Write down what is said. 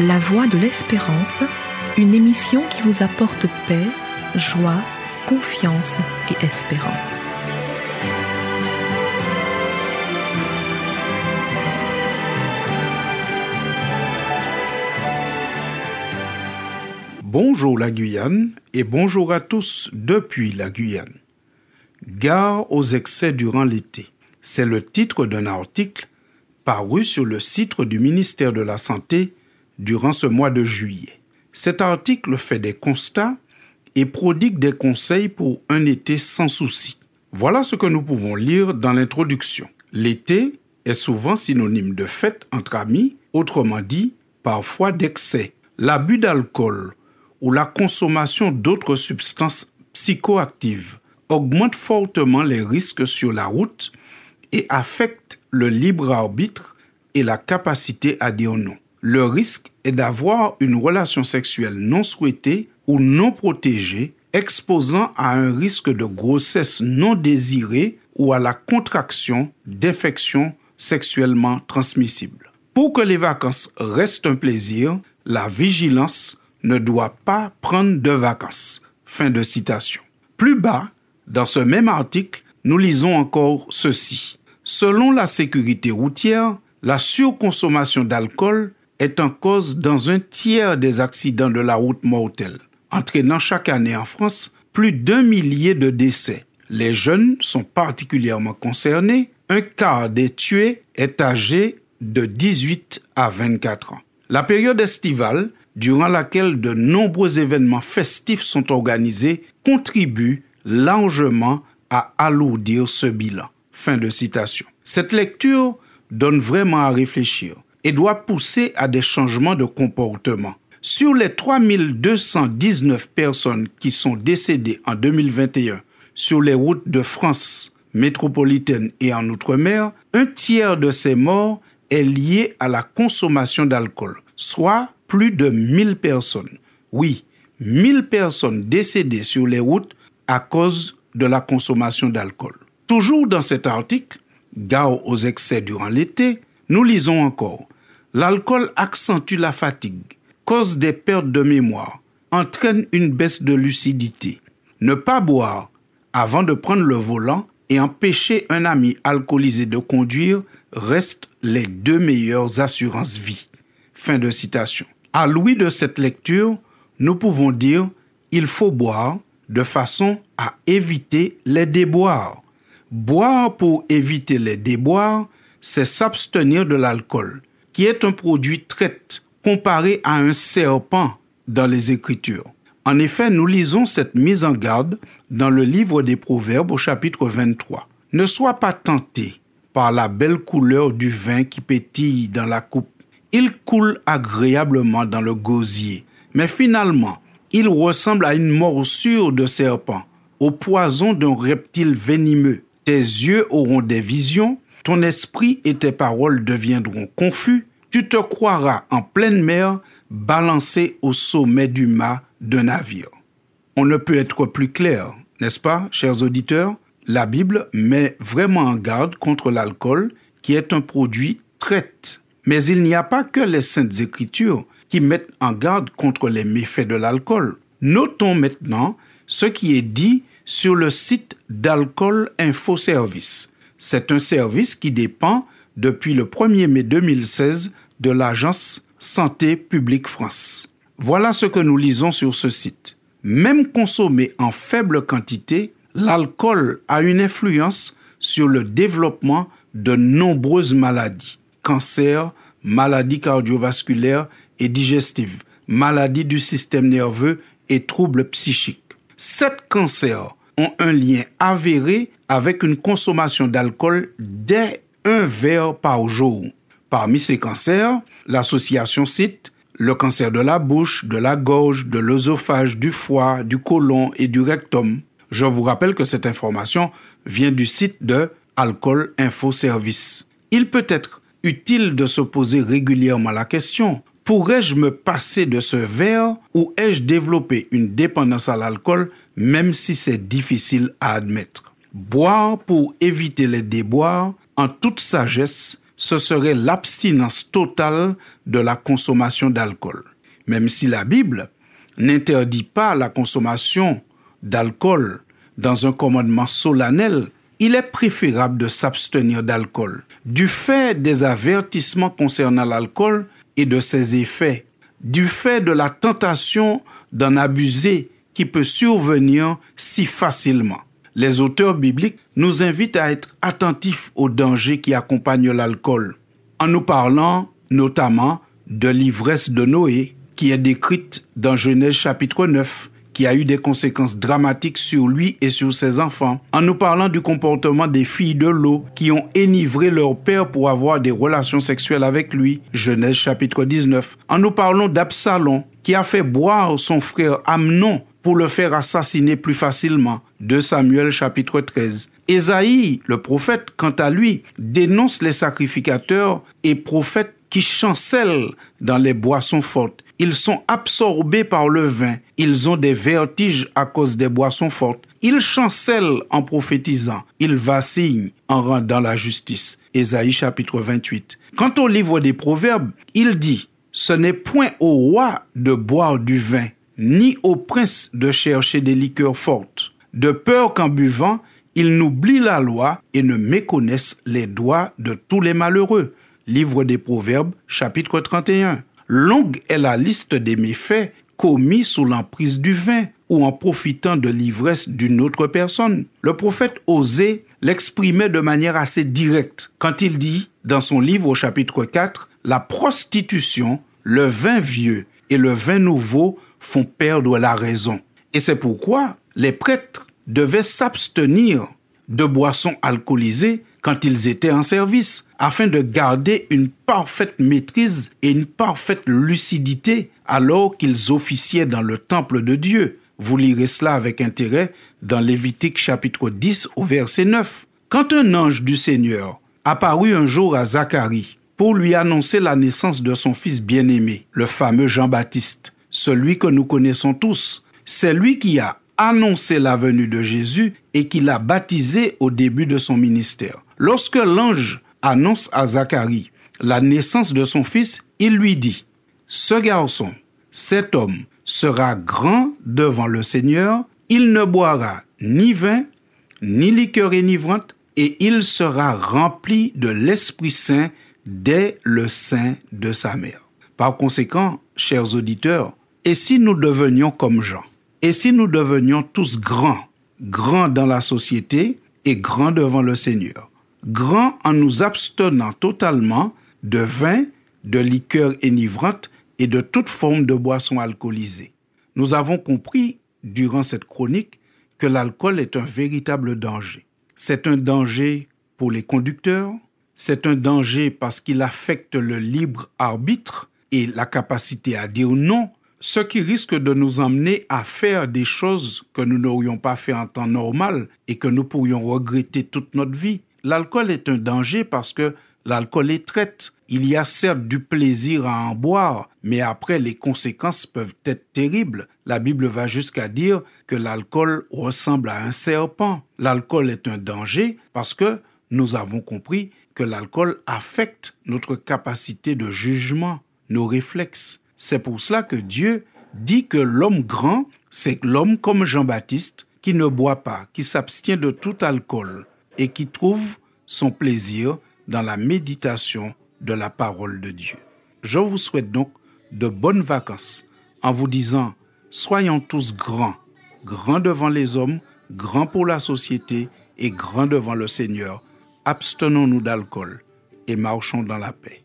La Voix de l'Espérance, une émission qui vous apporte paix, joie, confiance et espérance. Bonjour la Guyane et bonjour à tous depuis la Guyane. Gare aux excès durant l'été. C'est le titre d'un article paru sur le site du ministère de la Santé durant ce mois de juillet. Cet article fait des constats et prodigue des conseils pour un été sans souci. Voilà ce que nous pouvons lire dans l'introduction. L'été est souvent synonyme de fête entre amis, autrement dit, parfois d'excès. L'abus d'alcool ou la consommation d'autres substances psychoactives augmente fortement les risques sur la route et affecte le libre arbitre et la capacité à dire non. Le risque est d'avoir une relation sexuelle non souhaitée ou non protégée, exposant à un risque de grossesse non désirée ou à la contraction d'infections sexuellement transmissibles. Pour que les vacances restent un plaisir, la vigilance ne doit pas prendre de vacances. Fin de citation. Plus bas, dans ce même article, nous lisons encore ceci. Selon la sécurité routière, la surconsommation d'alcool est en cause dans un tiers des accidents de la route mortelle, entraînant chaque année en France plus d'un millier de décès. Les jeunes sont particulièrement concernés. Un quart des tués est âgé de 18 à 24 ans. La période estivale, durant laquelle de nombreux événements festifs sont organisés, contribue largement à alourdir ce bilan. Fin de citation. Cette lecture donne vraiment à réfléchir et doit pousser à des changements de comportement. Sur les 3219 personnes qui sont décédées en 2021 sur les routes de France métropolitaine et en Outre-mer, un tiers de ces morts est lié à la consommation d'alcool, soit plus de 1000 personnes. Oui, 1000 personnes décédées sur les routes à cause de la consommation d'alcool. Toujours dans cet article, Gare aux excès durant l'été, nous lisons encore L'alcool accentue la fatigue, cause des pertes de mémoire, entraîne une baisse de lucidité. Ne pas boire avant de prendre le volant et empêcher un ami alcoolisé de conduire restent les deux meilleures assurances vie. Fin de citation. À l'ouïe de cette lecture, nous pouvons dire il faut boire de façon à éviter les déboires. Boire pour éviter les déboires, c'est s'abstenir de l'alcool, qui est un produit traite comparé à un serpent dans les Écritures. En effet, nous lisons cette mise en garde dans le livre des Proverbes au chapitre 23. Ne sois pas tenté par la belle couleur du vin qui pétille dans la coupe. Il coule agréablement dans le gosier, mais finalement, il ressemble à une morsure de serpent, au poison d'un reptile venimeux. Tes yeux auront des visions, ton esprit et tes paroles deviendront confus, tu te croiras en pleine mer, balancé au sommet du mât d'un navire. On ne peut être plus clair, n'est-ce pas, chers auditeurs? La Bible met vraiment en garde contre l'alcool, qui est un produit traite. Mais il n'y a pas que les saintes écritures qui mettent en garde contre les méfaits de l'alcool. Notons maintenant ce qui est dit sur le site d'Alcool Info Service. C'est un service qui dépend depuis le 1er mai 2016 de l'agence Santé publique France. Voilà ce que nous lisons sur ce site. Même consommé en faible quantité, l'alcool a une influence sur le développement de nombreuses maladies. Cancer, maladies cardiovasculaires et digestives, maladies du système nerveux et troubles psychiques. Sept cancers ont un lien avéré avec une consommation d'alcool dès un verre par jour. Parmi ces cancers, l'association cite le cancer de la bouche, de la gorge, de l'œsophage, du foie, du côlon et du rectum. Je vous rappelle que cette information vient du site de Alcool Info Service. Il peut être utile de se poser régulièrement la question pourrais-je me passer de ce verre ou ai-je développé une dépendance à l'alcool même si c'est difficile à admettre? Boire pour éviter les déboires en toute sagesse ce serait l'abstinence totale de la consommation d'alcool. Même si la Bible n'interdit pas la consommation d'alcool dans un commandement solennel, il est préférable de s'abstenir d'alcool. Du fait des avertissements concernant l'alcool et de ses effets, du fait de la tentation d'en abuser qui peut survenir si facilement. Les auteurs bibliques nous invitent à être attentifs aux dangers qui accompagnent l'alcool, en nous parlant notamment de l'ivresse de Noé, qui est décrite dans Genèse chapitre 9, qui a eu des conséquences dramatiques sur lui et sur ses enfants, en nous parlant du comportement des filles de l'eau qui ont énivré leur père pour avoir des relations sexuelles avec lui, Genèse chapitre 19, en nous parlant d'Absalom qui a fait boire son frère Amnon pour le faire assassiner plus facilement, de Samuel chapitre 13. Ésaïe, le prophète, quant à lui, dénonce les sacrificateurs et prophètes qui chancellent dans les boissons fortes ils sont absorbés par le vin. Ils ont des vertiges à cause des boissons fortes. Ils chancellent en prophétisant. Ils vacillent en rendant la justice. Ésaïe chapitre 28. Quant au livre des Proverbes, il dit Ce n'est point au roi de boire du vin, ni au prince de chercher des liqueurs fortes, de peur qu'en buvant, ils n'oublient la loi et ne méconnaissent les doigts de tous les malheureux. Livre des Proverbes, chapitre 31. Longue est la liste des méfaits commis sous l'emprise du vin ou en profitant de l'ivresse d'une autre personne. Le prophète Osée l'exprimait de manière assez directe quand il dit dans son livre au chapitre 4, La prostitution, le vin vieux et le vin nouveau font perdre la raison. Et c'est pourquoi les prêtres devaient s'abstenir de boissons alcoolisées quand ils étaient en service, afin de garder une parfaite maîtrise et une parfaite lucidité alors qu'ils officiaient dans le temple de Dieu. Vous lirez cela avec intérêt dans Lévitique chapitre 10 au verset 9. Quand un ange du Seigneur apparut un jour à Zacharie pour lui annoncer la naissance de son fils bien-aimé, le fameux Jean-Baptiste, celui que nous connaissons tous, c'est lui qui a annoncé la venue de Jésus et qui l'a baptisé au début de son ministère. Lorsque l'ange annonce à Zacharie la naissance de son fils, il lui dit, Ce garçon, cet homme, sera grand devant le Seigneur, il ne boira ni vin, ni liqueur enivrante, et il sera rempli de l'Esprit Saint dès le sein de sa mère. Par conséquent, chers auditeurs, et si nous devenions comme Jean, et si nous devenions tous grands, grands dans la société et grands devant le Seigneur, grand en nous abstenant totalement de vin, de liqueurs énivrantes et de toute forme de boissons alcoolisées. Nous avons compris durant cette chronique que l'alcool est un véritable danger. C'est un danger pour les conducteurs, c'est un danger parce qu'il affecte le libre arbitre et la capacité à dire non, ce qui risque de nous emmener à faire des choses que nous n'aurions pas fait en temps normal et que nous pourrions regretter toute notre vie. L'alcool est un danger parce que l'alcool est traite. Il y a certes du plaisir à en boire, mais après les conséquences peuvent être terribles. La Bible va jusqu'à dire que l'alcool ressemble à un serpent. L'alcool est un danger parce que nous avons compris que l'alcool affecte notre capacité de jugement, nos réflexes. C'est pour cela que Dieu dit que l'homme grand, c'est l'homme comme Jean-Baptiste qui ne boit pas, qui s'abstient de tout alcool et qui trouve son plaisir dans la méditation de la parole de Dieu. Je vous souhaite donc de bonnes vacances en vous disant, soyons tous grands, grands devant les hommes, grands pour la société et grands devant le Seigneur. Abstenons-nous d'alcool et marchons dans la paix.